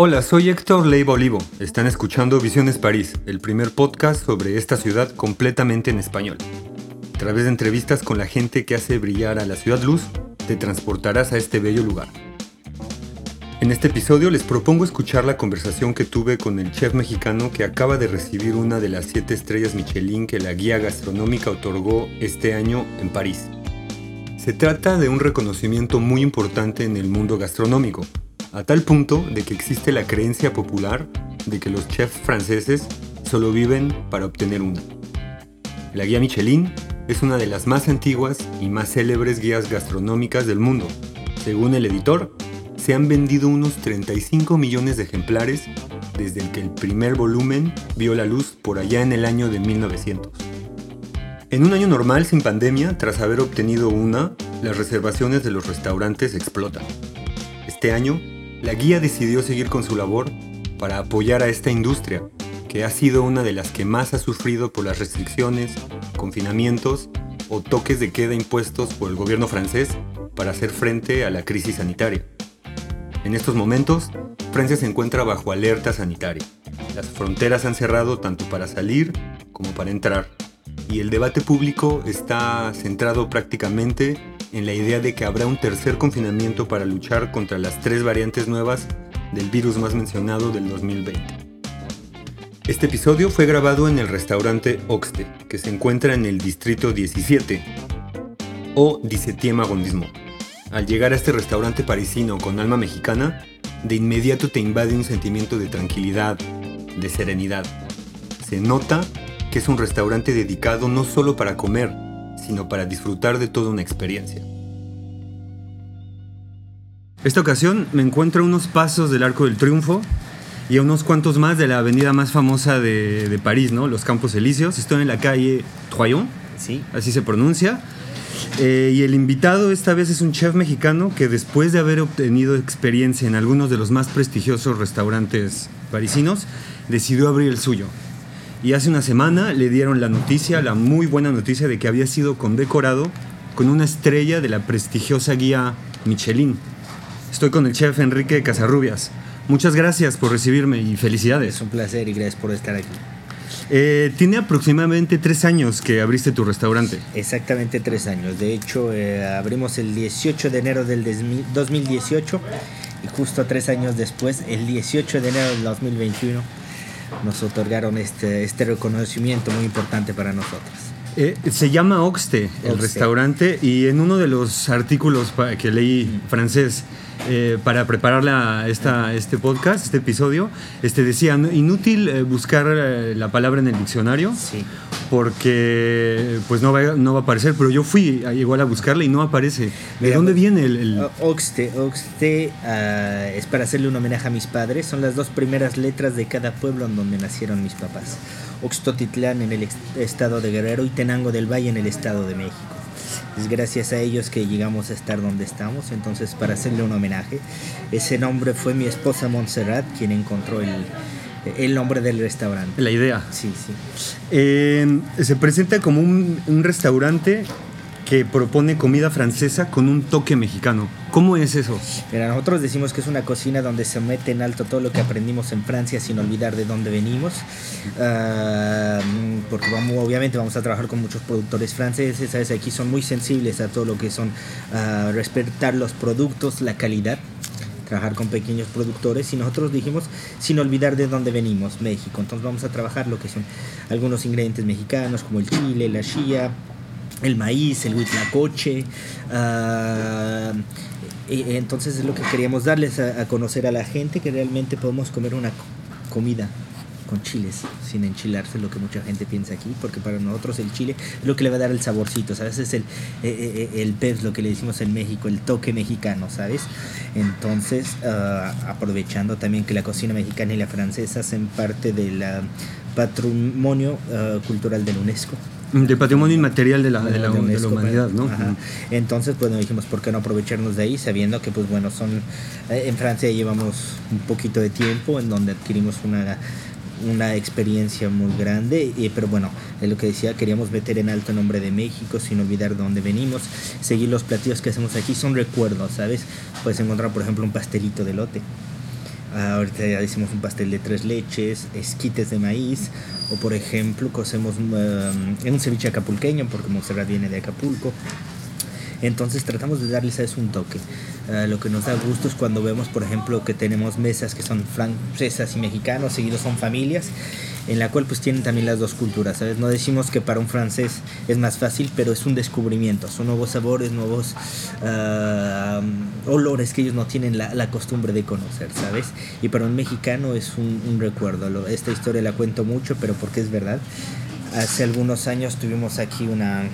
Hola, soy Héctor Leiva Olivo. Están escuchando Visiones París, el primer podcast sobre esta ciudad completamente en español. A través de entrevistas con la gente que hace brillar a la ciudad luz, te transportarás a este bello lugar. En este episodio les propongo escuchar la conversación que tuve con el chef mexicano que acaba de recibir una de las siete estrellas Michelin que la guía gastronómica otorgó este año en París. Se trata de un reconocimiento muy importante en el mundo gastronómico, a tal punto de que existe la creencia popular de que los chefs franceses solo viven para obtener una. La guía Michelin es una de las más antiguas y más célebres guías gastronómicas del mundo. Según el editor, se han vendido unos 35 millones de ejemplares desde que el primer volumen vio la luz por allá en el año de 1900. En un año normal sin pandemia, tras haber obtenido una, las reservaciones de los restaurantes explotan. Este año, la guía decidió seguir con su labor para apoyar a esta industria, que ha sido una de las que más ha sufrido por las restricciones, confinamientos o toques de queda impuestos por el gobierno francés para hacer frente a la crisis sanitaria. En estos momentos, Francia se encuentra bajo alerta sanitaria. Las fronteras han cerrado tanto para salir como para entrar, y el debate público está centrado prácticamente en la idea de que habrá un tercer confinamiento para luchar contra las tres variantes nuevas del virus más mencionado del 2020. Este episodio fue grabado en el restaurante Oxte, que se encuentra en el distrito 17, o 17 arrondissement. Al llegar a este restaurante parisino con alma mexicana, de inmediato te invade un sentimiento de tranquilidad, de serenidad. Se nota que es un restaurante dedicado no solo para comer, sino para disfrutar de toda una experiencia. Esta ocasión me encuentro a unos pasos del Arco del Triunfo y a unos cuantos más de la avenida más famosa de, París, ¿no? Los Campos Elíseos. Estoy en la calle Troyon, sí. así se pronuncia. Eh, y el invitado esta vez es un chef mexicano que después de haber obtenido experiencia en algunos de los más prestigiosos restaurantes parisinos, decidió abrir el suyo. Y hace una semana le dieron la noticia, la muy buena noticia de que había sido condecorado con una estrella de la prestigiosa guía Michelin. Estoy con el chef Enrique Casarrubias. Muchas gracias por recibirme y felicidades. Es un placer y gracias por estar aquí. Eh, tiene aproximadamente tres años que abriste tu restaurante. Exactamente tres años. De hecho, eh, abrimos el 18 de enero del 2018 y justo tres años después, el 18 de enero del 2021, nos otorgaron este, este reconocimiento muy importante para nosotros. Eh, se llama Oxte, el restaurante, y en uno de los artículos que leí francés, eh, para preparar esta, este podcast, este episodio, este, decía, inútil eh, buscar eh, la palabra en el diccionario. Porque pues no va, no va a aparecer, pero yo fui igual a buscarla y no aparece. ¿De dónde viene el, Oxte, Oxte ah, es para hacerle un homenaje a mis padres. Son las dos primeras letras de cada pueblo en donde nacieron mis papás. Oxtotitlán en el estado de Guerrero y Tenango del Valle en el estado de México. Es gracias a ellos que llegamos a estar donde estamos, entonces para hacerle un homenaje, ese nombre fue mi esposa Montserrat quien encontró el, el nombre del restaurante. La idea. Sí, sí. Eh, se presenta como un, un restaurante que propone comida francesa con un toque mexicano. ¿Cómo es eso? Mira, nosotros decimos que es una cocina donde se mete en alto todo lo que aprendimos en Francia sin olvidar de dónde venimos. Ah, porque vamos, obviamente vamos a trabajar con muchos productores franceses, ¿sabes? Aquí son muy sensibles a todo lo que son uh, respetar los productos, la calidad trabajar con pequeños productores y nosotros dijimos sin olvidar de dónde venimos, México. Entonces vamos a trabajar lo que son algunos ingredientes mexicanos como el chile, la chía, el maíz, el huitlacoche. Uh, entonces es lo que queríamos darles a, conocer a la gente, que realmente podemos comer una comida con chiles, sin enchilarse, lo que mucha gente piensa aquí, porque para nosotros el chile es lo que le va a dar el saborcito, ¿sabes? Es el, eh, eh, el pez, lo que le decimos en México, el toque mexicano, ¿sabes? Entonces, uh, aprovechando también que la cocina mexicana y la francesa hacen parte del patrimonio uh, cultural de la UNESCO. De patrimonio inmaterial de la, de la, humanidad, ¿no? Entonces, pues dijimos, ¿por qué no aprovecharnos de ahí? Sabiendo que, pues bueno, son. Eh, en Francia llevamos un poquito de tiempo en donde adquirimos una una experiencia muy grande, y, pero bueno, es lo que decía, queríamos meter en alto el nombre de México sin olvidar de dónde venimos, seguir los platillos que hacemos aquí, son recuerdos, ¿sabes? Puedes encontrar, por ejemplo, un pastelito de lote. ahorita ya hicimos un pastel de tres leches, esquites de maíz, o por ejemplo, cocemos en un ceviche acapulqueño, porque Monserrat viene de Acapulco. Entonces tratamos de darles a eso un toque. Uh, lo que nos da gusto es cuando vemos, por ejemplo, que tenemos mesas que son francesas y mexicanos, seguidos son familias, en la cual pues tienen también las dos culturas, ¿sabes? No decimos que para un francés es más fácil, pero es un descubrimiento, son nuevos sabores, nuevos uh, olores que ellos no tienen la, la, costumbre de conocer, ¿sabes? Y para un mexicano es un, un recuerdo. Esta historia la cuento mucho, pero porque es verdad. Hace algunos años tuvimos aquí una,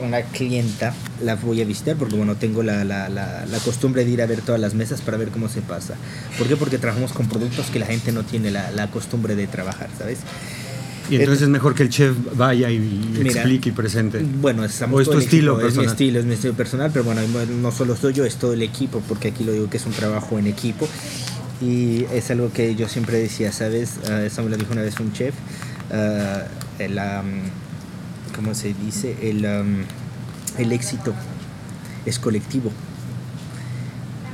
una clienta, la voy a visitar porque bueno, tengo la, la, la, la, costumbre de ir a ver todas las mesas para ver cómo se pasa. ¿Por qué? Porque trabajamos con productos que la gente no tiene la, costumbre de trabajar, ¿sabes? Y entonces es mejor que el chef vaya y mira, explique y presente. Bueno, es, o es tu estilo equipo, personal. Es mi estilo, es mi estilo personal, pero bueno, no solo soy yo, es todo el equipo, porque aquí lo digo que es un trabajo en equipo. Y es algo que yo siempre decía, ¿sabes? Uh, eso me lo dijo una vez un chef. Uh, la, um, ¿cómo se dice? El, um, el éxito es colectivo,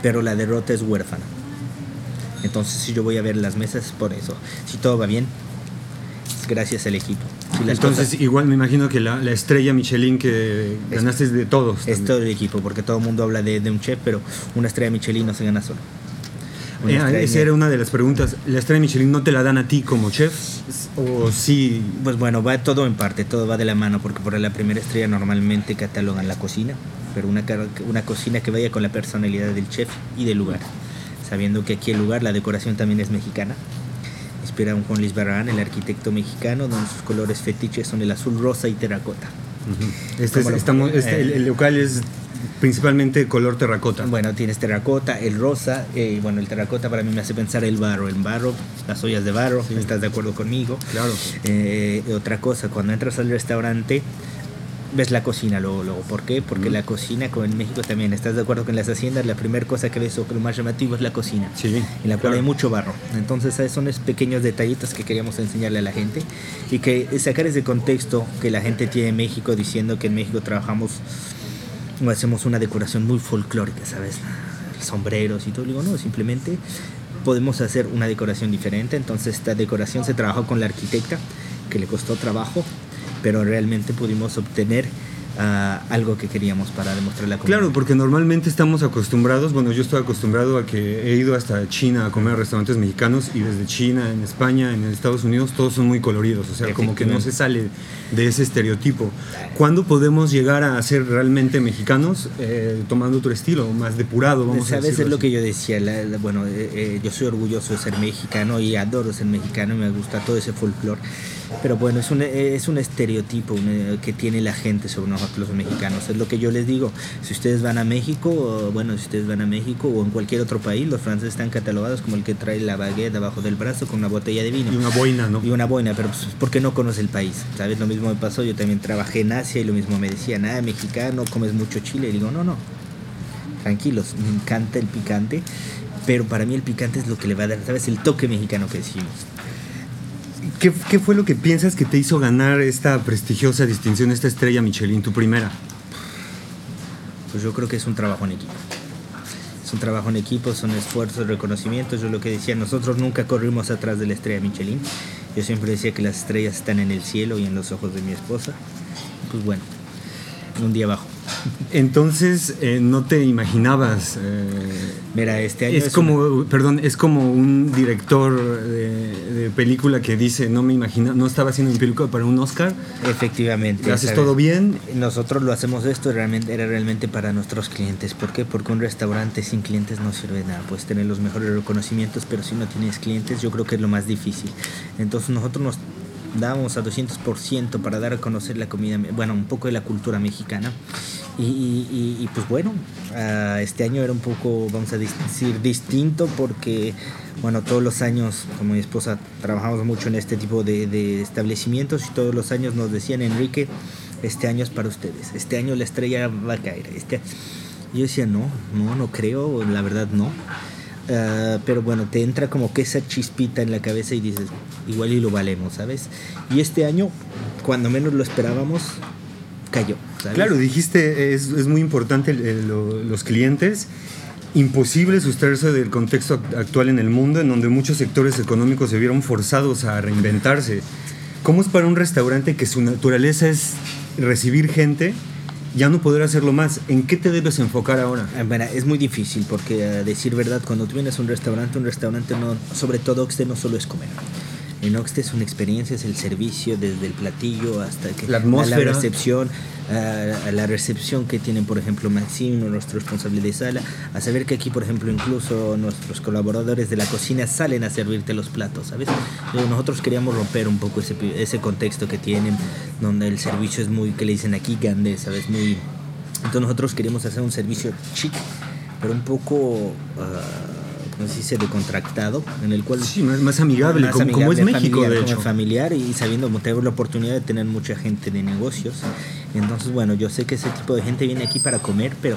pero la derrota es huérfana. Entonces, si yo voy a ver las mesas, por eso. Si todo va bien, es gracias al equipo. Si Entonces, cosas, igual me imagino que la, la, estrella Michelin que ganaste es de todos. Es todo el equipo, porque todo el mundo habla de, de un chef, pero una estrella Michelin no se gana solo. Eh, esa era una de las preguntas. ¿La estrella Michelin no te la dan a ti como chef? ¿O sí? Pues bueno, va todo en parte, todo va de la mano, porque por la primera estrella normalmente catalogan la cocina, pero una, una cocina que vaya con la personalidad del chef y del lugar. Sabiendo que aquí el lugar, la decoración también es mexicana. Inspira un Juan Luis Barragán, el arquitecto mexicano, donde sus colores fetiches son el azul, rosa y terracota. Uh -huh. este es, estamos, este, el, el local es principalmente color terracota. Bueno, tienes terracota, el rosa, eh, bueno, el terracota para mí me hace pensar el barro, el barro, las ollas de barro, sí. ¿estás de acuerdo conmigo? Claro. Eh, otra cosa, cuando entras al restaurante, ves la cocina luego, luego. ¿Por qué? Porque mm. la cocina, como en México también, ¿estás de acuerdo que en las haciendas la primera cosa que ves o que lo más llamativo es la cocina? Sí. En la cual claro. hay mucho barro. Entonces, son esos pequeños detallitos que queríamos enseñarle a la gente y que sacar ese contexto que la gente tiene en México diciendo que en México trabajamos o hacemos una decoración muy folclórica, ¿sabes? Sombreros y todo. Digo, no, simplemente podemos hacer una decoración diferente. Entonces, esta decoración se trabajó con la arquitecta, que le costó trabajo, pero realmente pudimos obtener Uh, algo que queríamos para demostrar la comunidad. Claro, porque normalmente estamos acostumbrados, bueno, yo estoy acostumbrado a que he ido hasta China a comer a restaurantes mexicanos y desde China, en España, en Estados Unidos, todos son muy coloridos, o sea, como que no se sale de ese estereotipo. ¿Cuándo podemos llegar a ser realmente mexicanos eh, tomando otro estilo, más depurado? Vamos ¿Sabes? a es lo que yo decía, la, la, bueno, eh, eh, yo soy orgulloso de ser mexicano y adoro ser mexicano y me gusta todo ese folclore. Pero bueno, es un, es un estereotipo que tiene la gente sobre nosotros los mexicanos. Es lo que yo les digo. Si ustedes van a México, bueno, si ustedes van a México o en cualquier otro país, los franceses están catalogados como el que trae la baguette abajo del brazo con una botella de vino. Y una boina, ¿no? Y una boina, pero pues, porque no conoce el país. ¿Sabes? Lo mismo me pasó. Yo también trabajé en Asia y lo mismo me decían, ah, mexicano, comes mucho chile. Y digo, no, no. Tranquilos, me encanta el picante. Pero para mí el picante es lo que le va a dar, ¿sabes? El toque mexicano que decimos. ¿Qué, ¿Qué, fue lo que piensas que te hizo ganar esta prestigiosa distinción, esta estrella Michelin, tu primera? Pues yo creo que es un trabajo en equipo. Es un trabajo en equipo, son esfuerzos, reconocimientos. Yo lo que decía, nosotros nunca corrimos atrás de la estrella Michelin. Yo siempre decía que las estrellas están en el cielo y en los ojos de mi esposa. Pues bueno, un día abajo. Entonces, eh, no te imaginabas. Eh, Mira, este año. Es, es como, una... perdón, es como un director de, de, película que dice: No me imagina, no estaba haciendo mi película para un Oscar. Efectivamente. ¿Haces todo bien? Nosotros lo hacemos esto, realmente, era realmente para nuestros clientes. ¿Por qué? Porque un restaurante sin clientes no sirve de nada. Puedes tener los mejores reconocimientos, pero si no tienes clientes, yo creo que es lo más difícil. Entonces, nosotros nos damos a 200% para dar a conocer la comida, bueno, un poco de la cultura mexicana. Y, y, y pues bueno, uh, este año era un poco, vamos a decir, distinto porque, bueno, todos los años, como mi esposa, trabajamos mucho en este tipo de, de establecimientos y todos los años nos decían, Enrique, este año es para ustedes, este año la estrella va a caer. Este... Yo decía, no, no, no creo, la verdad no. Ah, pero bueno, te entra como que esa chispita en la cabeza y dices, igual y lo valemos, ¿sabes? Y este año, cuando menos lo esperábamos, cayó. ¿sabes? Claro, dijiste, es, es muy importante el- lo- los clientes. Imposible sustraerse del contexto act- actual en el mundo, en donde muchos sectores económicos se vieron forzados a reinventarse. ¿Cómo es para un restaurante que su naturaleza es recibir gente, ya no poder hacerlo más? ¿En qué te debes enfocar ahora? Ah, Bueno, es muy difícil porque a decir verdad, cuando tú vienes a un restaurante, un restaurante no, sobre todo Oxte no solo es comer. En Oxte es una experiencia, es el servicio desde el platillo hasta que La atmósfera. la recepción, a, a la recepción que tienen, por ejemplo, Maximo, nuestro responsable de sala, a saber que aquí, por ejemplo, incluso nuestros colaboradores de la cocina salen a servirte los platos, ¿sabes? Nosotros queríamos romper un poco ese, ese contexto que tienen, donde el servicio es muy, que le dicen aquí, grande, ¿sabes? Muy, entonces nosotros queríamos hacer un servicio chic, pero un poco, ah, ¿cómo se dice?, decontractado, en el cual... Sí, más, más amigable, más como, como es amigable, México, familiar, de como hecho. familiar y sabiendo como tengo la oportunidad de tener mucha gente de negocios. Entonces, bueno, yo sé que ese tipo de gente viene aquí para comer, pero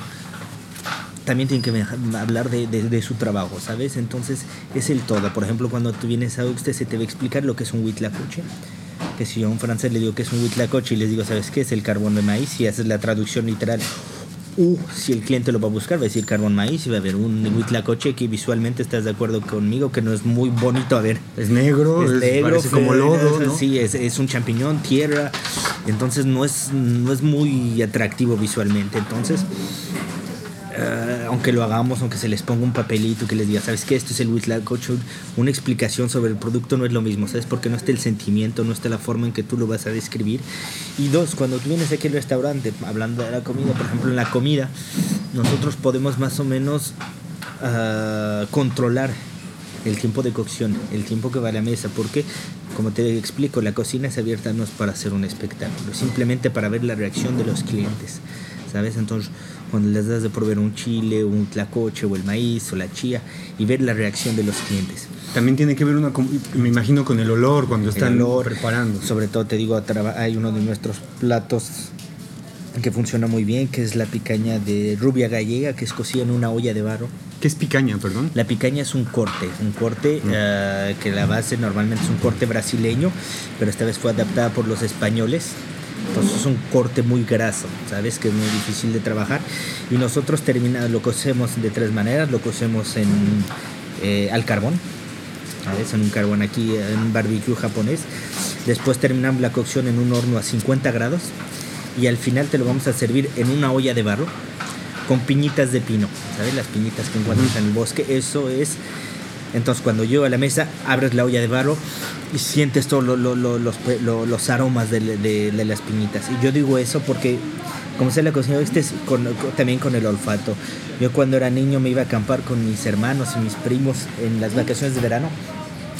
también tienen que hablar de, de- de su trabajo, ¿sabes? Entonces, es el todo. Por ejemplo, cuando tú vienes a usted se te va a explicar lo que es un huitlacoche. Que si yo a un francés le digo que es un huitlacoche y les digo, ¿sabes qué? Es el carbón de maíz y haces la traducción literal. U, si el cliente lo va a buscar, va a decir carbón maíz y va a haber un huitlacoche que visualmente estás de acuerdo conmigo que no es muy bonito a ver. Es negro, Es negro, parece como lodo. Sí, es, es un champiñón, tierra. Entonces no es, no es muy atractivo visualmente. Entonces, aunque lo hagamos, aunque se les ponga un papelito que les diga, ¿sabes qué? Esto es el Huitlacoche, una explicación sobre el producto no es lo mismo, ¿sabes? Porque no está el sentimiento, no está la forma en que tú lo vas a describir. Y dos, cuando tú vienes aquí al restaurante, hablando de la comida, por ejemplo, en la comida, nosotros podemos más o menos ah, controlar el tiempo de cocción, el tiempo que va a la mesa, porque como te explico, la cocina es abierta no es para hacer un espectáculo, simplemente para ver la reacción de los clientes, ¿sabes? Entonces, cuando les das de proveer un chile, un tlacoche o el maíz o la chía y ver la reacción de los clientes. También tiene que ver, una, me imagino, con el olor cuando están El olor, preparando. Sobre todo te digo, hay uno de nuestros platos que funciona muy bien, que es la picaña de rubia gallega, que es cocida en una olla de barro. ¿Qué es picaña, perdón? La picaña es un corte, un corte eh, que la base normalmente es un corte brasileño, pero esta vez fue adaptada por los españoles. Entonces es un corte muy graso, ¿sabes? Que es muy difícil de trabajar. Y nosotros termina, lo cocemos de tres maneras. Lo cocemos en, eh, al carbón, ¿sabes? En un carbón aquí, en un barbecue japonés. Después terminamos la cocción en un horno a 50 grados. Y al final te lo vamos a servir en una olla de barro con piñitas de pino, ¿sabes? Las piñitas que encuentras en el bosque, eso es. Entonces, cuando llego a la mesa, abres la olla de barro y sientes todos lo- lo- lo- los, lo- los aromas de, de- de las piñitas. Y yo digo eso porque, como sé la cocina, este es con- con- también con el olfato. Yo cuando era niño me iba a acampar con mis hermanos y mis primos en las vacaciones de verano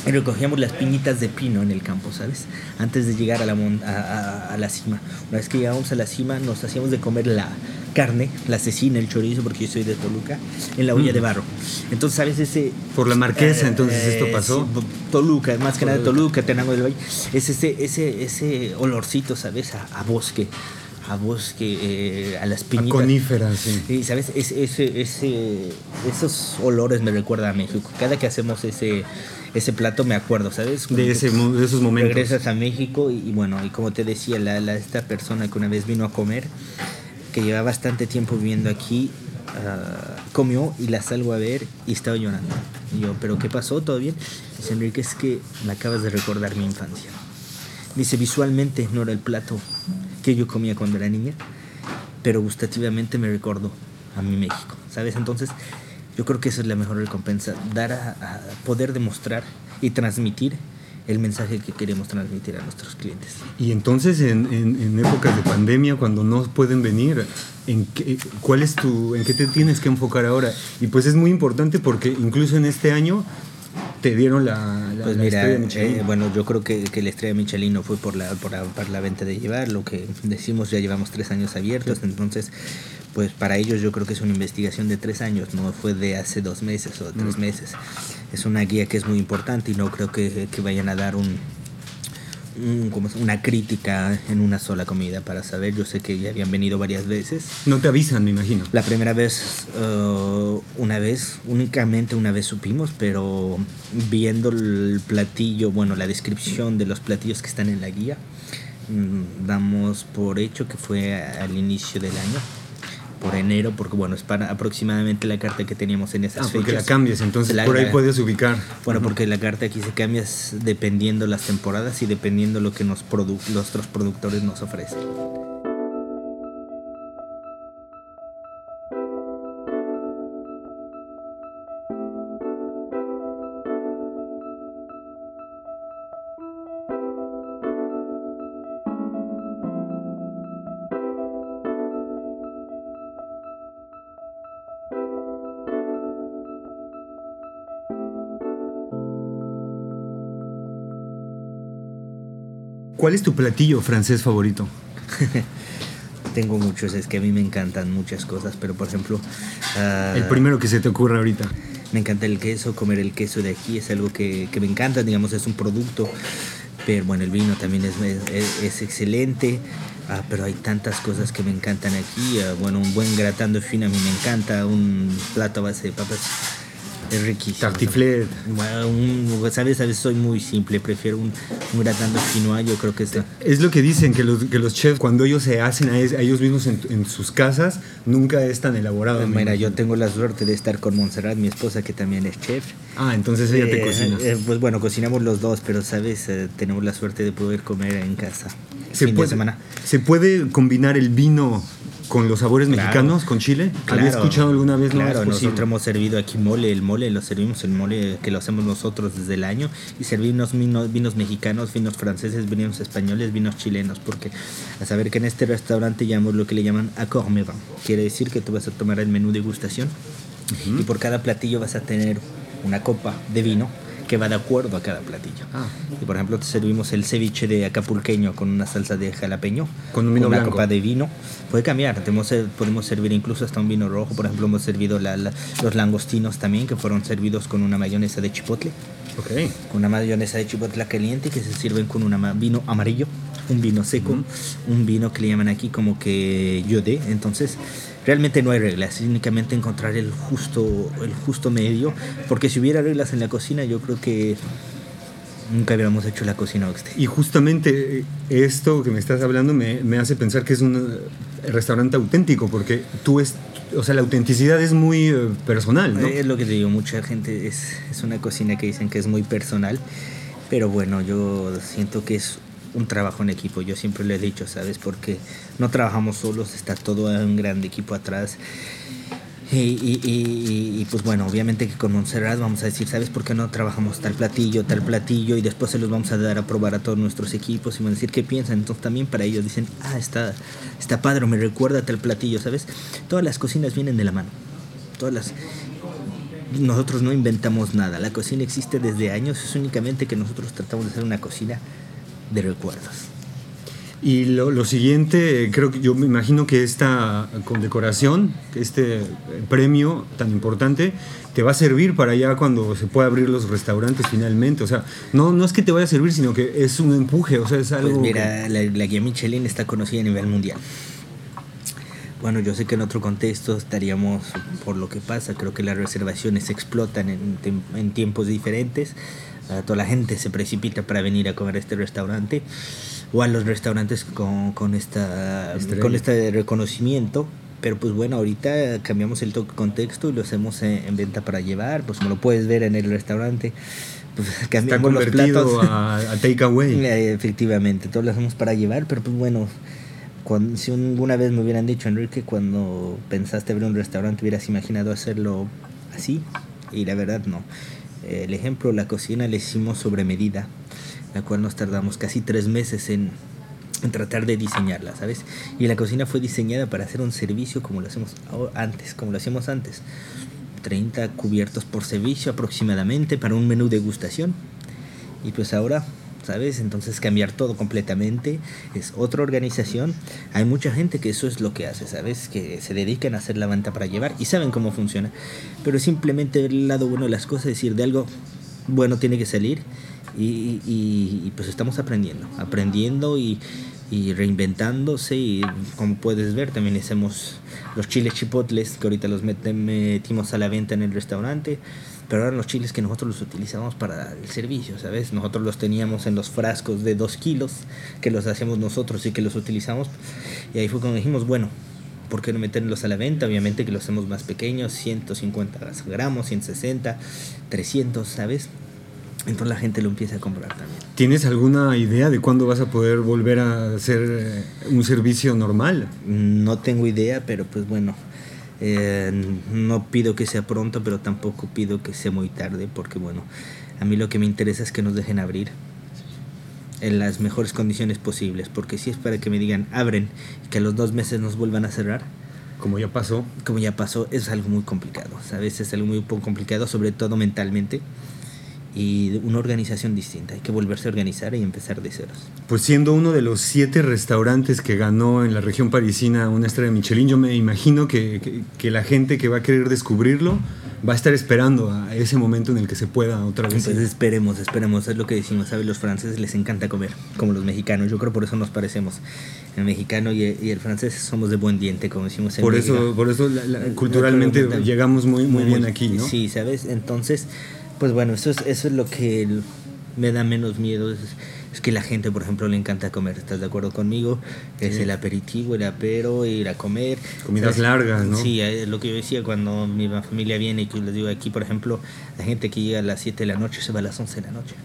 y recogíamos las piñitas de pino en el campo, ¿sabes? Antes de llegar a la, a, a- a la cima. Una vez que llegábamos a la cima, nos hacíamos de comer la carne, la cecina, el chorizo, porque yo soy de Toluca, en la olla de barro. Entonces, ¿sabes? Ese... Por la marquesa, eh, entonces esto eh, pasó. sí, Toluca, más que nada de Toluca, Tenango del Valle. Es ese, ese, ese olorcito, ¿sabes? A, a bosque, a bosque, eh, a las A piñitas. coníferas, sí. ¿sabes? Es- ese, ese, esos olores me recuerdan a México. Cada que hacemos ese, ese plato me acuerdo, ¿sabes? De, ese, de esos momentos. Regresas a México y, y bueno, y como te decía, la, la- esta persona que una vez vino a comer, que lleva bastante tiempo viviendo aquí, ah, comió y la salgo a ver y estaba llorando. Y yo, ¿pero qué pasó? ¿Todo bien? Dice Enrique, es que me acabas de recordar mi infancia. Dice, visualmente no era el plato que yo comía cuando era niña, pero gustativamente me recordó a mi México, ¿sabes? Entonces, yo creo que esa es la mejor recompensa, dar a, a poder demostrar y transmitir el mensaje que queremos transmitir a nuestros clientes. Y entonces, en, épocas de pandemia, cuando no pueden venir, ¿en qué, ¿cuál es tu, en qué te tienes que enfocar ahora? Y pues es muy importante porque incluso en este año te dieron la, la- Pues la mira, estrella Michelin. eh, bueno, yo creo que, que la estrella Michelin no fue por la, por, la, por la venta de llevar, lo que decimos ya llevamos tres años abiertos, entonces pues para ellos yo creo que es una investigación de tres años, no fue de hace dos meses o tres meses. Es una guía que es muy importante y no creo que, que vayan a dar un, como una crítica en una sola comida para saber. Yo sé que ya habían venido varias veces. No te avisan, me imagino. La primera vez, uh, una vez, únicamente una vez supimos, pero viendo el platillo, bueno, la descripción de los platillos que están en la guía, mm, damos por hecho que fue al inicio del año por enero, porque bueno, es para aproximadamente la carta que teníamos en esas ah, porque la cambias, entonces por ahí puedes ubicar. Bueno, porque la carta aquí se cambia dependiendo las temporadas y dependiendo lo que nos produ los otros productores nos ofrecen. ¿Cuál es tu platillo francés favorito? Tengo muchos, es que a mí me encantan muchas cosas, pero por ejemplo... Ah, el primero que se te ocurra ahorita. Me encanta el queso, comer el queso de aquí es algo que, me encanta, digamos, es un producto, pero bueno, el vino también es, es, excelente. Ah, pero hay tantas cosas que me encantan aquí. Ah, bueno, un buen gratán de fina a mí me encanta. Un plato a base de papas es riquísimo. Tartiflet. Bueno, ¿sabes? A veces soy muy simple, prefiero un, un gratán de quinoa, yo creo que está. Es lo que dicen, que los, que los chefs, cuando ellos se hacen a, ellos mismos en, sus casas, nunca es tan elaborado. Mira, yo tengo la suerte de estar con Montserrat, mi esposa, que también es chef. Ah, entonces ella te eh, cocina. Eh, pues bueno, cocinamos los dos, pero, ¿sabes? Eh, tenemos la suerte de poder comer en casa. Se puede, semana. ¿Se puede combinar el vino con los sabores mexicanos, con Chile. Claro, ¿Había escuchado alguna vez? Claro, nosotros hemos servido aquí mole, el mole lo servimos, el mole que lo hacemos nosotros desde el año y servimos vinos, vinos mexicanos, vinos franceses, vinos españoles, vinos chilenos, porque a saber que en este restaurante llamamos lo que le llaman accord quiere decir que tú vas a tomar el menú degustación y por cada platillo vas a tener una copa de vino que va de acuerdo a cada platillo. Ah. Y por ejemplo, te servimos el ceviche de acapulqueño con una salsa de jalapeño, con un vino una copa de vino. Puede cambiar, podemos servir incluso hasta un vino rojo. Por ejemplo, hemos servido los langostinos también, que fueron servidos con una mayonesa de chipotle. Okay. Con una mayonesa de chipotle caliente que se sirven con un vino amarillo, un vino seco, un vino que le llaman aquí como que yodé. Entonces, realmente no hay reglas, es únicamente encontrar el justo, el justo medio, porque si hubiera reglas en la cocina yo creo que nunca hubiéramos hecho la cocina oxte. Y justamente esto que me estás hablando me, me, hace pensar que es un restaurante auténtico, porque tú es, o sea, la autenticidad es muy eh, personal, ¿no? Es lo que te digo, mucha gente es, es una cocina que dicen que es muy personal, pero bueno, yo siento que es un trabajo en equipo, yo siempre le he dicho, ¿sabes? Porque no trabajamos solos, está todo un gran equipo atrás. Y, y, y, pues bueno, obviamente que con Montserrat vamos a decir, ¿sabes por qué no trabajamos tal platillo, tal platillo? Y después se los vamos a dar a probar a todos nuestros equipos y van a decir qué piensan. Entonces también para ellos dicen, ah, está, está padre, me recuerda tal platillo, ¿sabes? Todas las cocinas vienen de la mano. Todas las... Nosotros no inventamos nada, la cocina existe desde años, es únicamente que nosotros tratamos de hacer una cocina de recuerdos. Y lo, lo, siguiente, creo que yo me imagino que esta condecoración, este premio tan importante, te va a servir para ya cuando se pueda abrir los restaurantes finalmente. O sea, no, no es que te vaya a servir, sino que es un empuje, o sea, es algo... Pues mira, la, la, guía Michelin está conocida a nivel mundial. Bueno, yo sé que en otro contexto estaríamos, por lo que pasa, creo que las reservaciones explotan en, en tiempos diferentes toda la gente se precipita para venir a comer a este restaurante o a los restaurantes con, con, esta, con este reconocimiento. Pero pues bueno, ahorita cambiamos el contexto y lo hacemos en, venta para llevar, pues como lo puedes ver en el restaurante. Pues cambiamos los platos a, a takeaway. Efectivamente, todos lo hacemos para llevar, pero pues bueno, cuando, si alguna vez me hubieran dicho, Enrique, cuando pensaste abrir un restaurante, hubieras imaginado hacerlo así, y la verdad no. El ejemplo, la cocina la hicimos sobre medida, la cual nos tardamos casi tres meses en, tratar de diseñarla, ¿sabes? Y la cocina fue diseñada para hacer un servicio como lo hacemos antes, como lo hacíamos antes. 30 cubiertos por servicio aproximadamente para un menú degustación. Y pues ahora ¿sabes? Entonces cambiar todo completamente es otra organización. Hay mucha gente que eso es lo que hace, ¿sabes? Que se dedican a hacer la venta para llevar y saben cómo funciona. Pero simplemente el lado bueno de las cosas, decir de algo bueno tiene que salir Y, pues estamos aprendiendo, aprendiendo y, reinventándose y como puedes ver también hacemos los chiles chipotles que ahorita los metimos a la venta en el restaurante pero eran los chiles que nosotros los utilizamos para el servicio, ¿sabes? Nosotros los teníamos en los frascos de 2 kilos, que los hacemos nosotros y que los utilizamos. Y ahí fue cuando dijimos, bueno, ¿por qué no meterlos a la venta? Obviamente que los hacemos más pequeños, 150 gramos, 160, 300, ¿sabes? Entonces la gente lo empieza a comprar también. ¿Tienes alguna idea de cuándo vas a poder volver a hacer eh, un servicio normal? No tengo idea, pero pues bueno, eh, no pido que sea pronto, pero tampoco pido que sea muy tarde, porque bueno, a mí lo que me interesa es que nos dejen abrir en las mejores condiciones posibles, porque si es para que me digan abren y que a los dos meses nos vuelvan a cerrar, como ya pasó, como ya pasó, es algo muy complicado, ¿sabes? Es algo muy complicado, sobre todo mentalmente y una organización distinta. Hay que volverse a organizar y empezar de ceros. Pues siendo uno de los siete restaurantes que ganó en la región parisina una estrella de Michelin, yo me imagino que, que, la gente que va a querer descubrirlo va a estar esperando a ese momento en el que se pueda otra vez. Pues esperemos, esperemos, es lo que decimos, ¿sabes? Los franceses les encanta comer, como los mexicanos, yo creo por eso nos parecemos. El mexicano y el, francés somos de buen diente, como decimos en Por eso, por eso culturalmente llegamos muy, muy, muy bien aquí, ¿no? Sí, ¿sabes? Entonces pues bueno, eso es, eso es lo que me da menos miedo. Es, que la gente, por ejemplo, le encanta comer. ¿Estás de acuerdo conmigo? Es el aperitivo, el apero, ir a comer. Comidas largas, ¿no? Sí, es lo que yo decía cuando mi familia viene y que les digo aquí, por ejemplo, la gente que llega a las 7 de la noche se va a las 11 de la noche.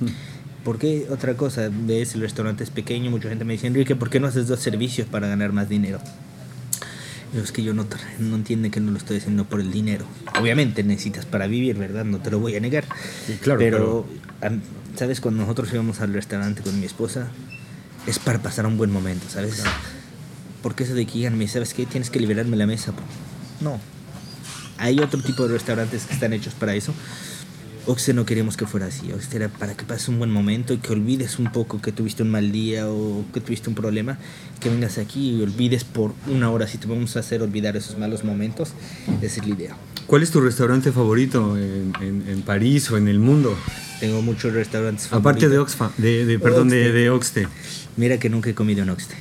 Mm. ¿Por qué? Otra cosa, ves, el restaurante es pequeño, mucha gente me dice, Enrique, ¿por qué no haces dos servicios para ganar más dinero? Es que yo no, no entiende que no lo estoy haciendo por el dinero. Obviamente necesitas para vivir, ¿verdad? No te lo voy a negar. claro, pero, ¿sabes? Cuando nosotros íbamos al restaurante con mi esposa, es para pasar un buen momento, ¿sabes? Porque eso de que me ¿sabes qué? Tienes que liberarme la mesa. No. Hay otro tipo de restaurantes que están hechos para eso. Oxe no queríamos que fuera así. Oxe era para que pases un buen momento y que olvides un poco que tuviste un mal día o que tuviste un problema. Que vengas aquí y olvides por una hora. Si te vamos a hacer olvidar esos malos momentos, esa es la idea. ¿Cuál es tu restaurante favorito en, en, París o en el mundo? Tengo muchos restaurantes favoritos. Aparte de Oxfa, de, de perdón, De, de Oxte. Mira que nunca he comido en Oxte.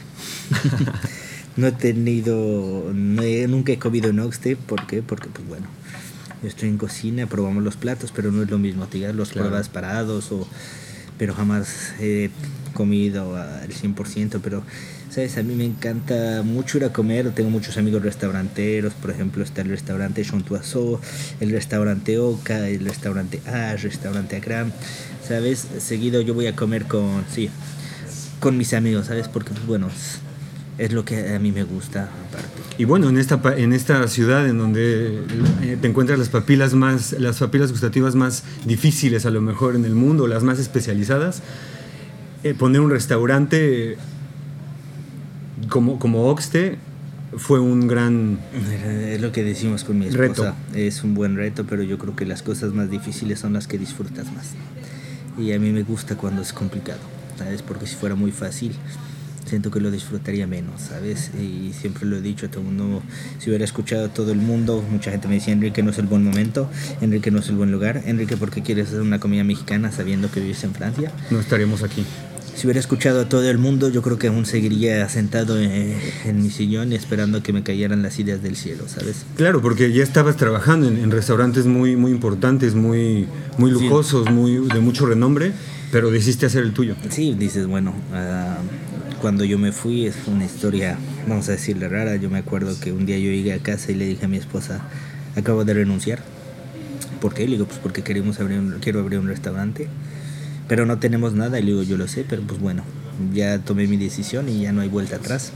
no he tenido, nunca he comido en Oxte. ¿Por qué? Porque, pues bueno, yo estoy en cocina, probamos los platos, pero no es lo mismo, te los pruebas parados o pero jamás he comido al 100%, pero sabes, a mí me encanta mucho ir a comer, tengo muchos amigos restauranteros, por ejemplo está el restaurante Chantoiseau, el restaurante Oca, el restaurante A, el restaurante Akram, sabes, seguido yo voy a comer con, sí, con mis amigos, sabes, porque pues, bueno, es lo que a mí me gusta aparte. Y bueno, en esta, en esta ciudad en donde eh, te encuentras las papilas más, las papilas gustativas más difíciles a lo mejor en el mundo, las más especializadas, eh, poner un restaurante como, como Oxte fue un gran es lo que decimos con mi esposa. es un buen reto pero yo creo que las cosas más difíciles son las que disfrutas más. Y a mí me gusta cuando es complicado sabes porque si fuera muy fácil siento que lo disfrutaría menos, ¿sabes? Y siempre lo he dicho a todo el mundo, si hubiera escuchado a todo el mundo, mucha gente me decía, Enrique no es el buen momento, Enrique no es el buen lugar, Enrique, ¿por qué quieres hacer una comida mexicana sabiendo que vives en Francia? No estaríamos aquí. Si hubiera escuchado a todo el mundo, yo creo que aún seguiría sentado en, mi sillón esperando que me cayeran las ideas del cielo, ¿sabes? Claro, porque ya estabas trabajando en, restaurantes muy, muy importantes, muy, muy lujosos, muy, de mucho renombre, pero decidiste hacer el tuyo. Sí, dices, bueno, uh, cuando yo me fui es una historia, vamos a decirle rara. Yo me acuerdo que un día yo llegué a casa y le dije a mi esposa, acabo de renunciar. ¿Por qué? Le digo, pues porque queremos abrir quiero abrir un restaurante, pero no tenemos nada. Y le digo, yo lo sé, pero pues bueno, ya tomé mi decisión y ya no hay vuelta atrás.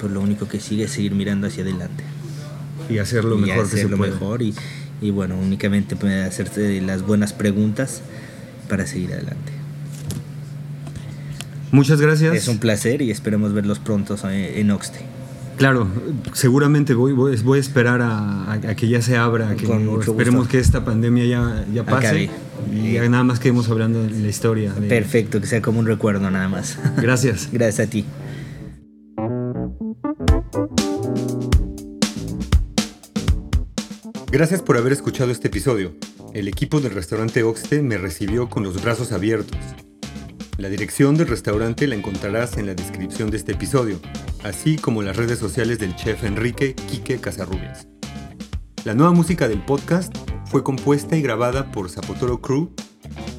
Pues lo único que sigue es seguir mirando hacia adelante. Y hacerlo mejor que se mejor y, y bueno, únicamente hacerte las buenas preguntas para seguir adelante. Muchas gracias. Es un placer y esperemos verlos pronto en Oxte. Claro, seguramente voy, voy, voy a esperar a, que ya se abra, que esperemos que esta pandemia ya, ya pase y ya nada más quedemos hablando de la historia. Perfecto, que sea como un recuerdo nada más. Gracias. Gracias a ti. Gracias por haber escuchado este episodio. el equipo del restaurante Oxte me recibió con los brazos abiertos. La dirección del restaurante la encontrarás en la descripción de este episodio, así como las redes sociales del chef Enrique Quique Casarrubias. La nueva música del podcast fue compuesta y grabada por Zapotoro Crew,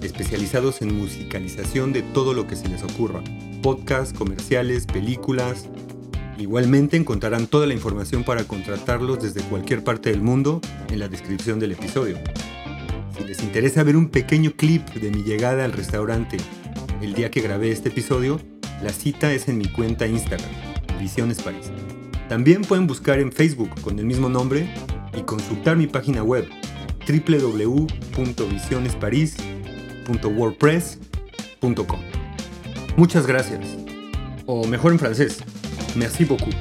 especializados en musicalización de todo lo que se les ocurra, podcasts, comerciales, películas. Igualmente encontrarán toda la información para contratarlos desde cualquier parte del mundo en la descripción del episodio. Si les interesa ver un pequeño clip de mi llegada al restaurante el día que grabé este episodio, la cita es en mi cuenta Instagram, Visiones París. También pueden buscar en Facebook con el mismo nombre y consultar mi página web www.visionesparis.wordpress.com. Muchas gracias. O mejor en francés, merci beaucoup.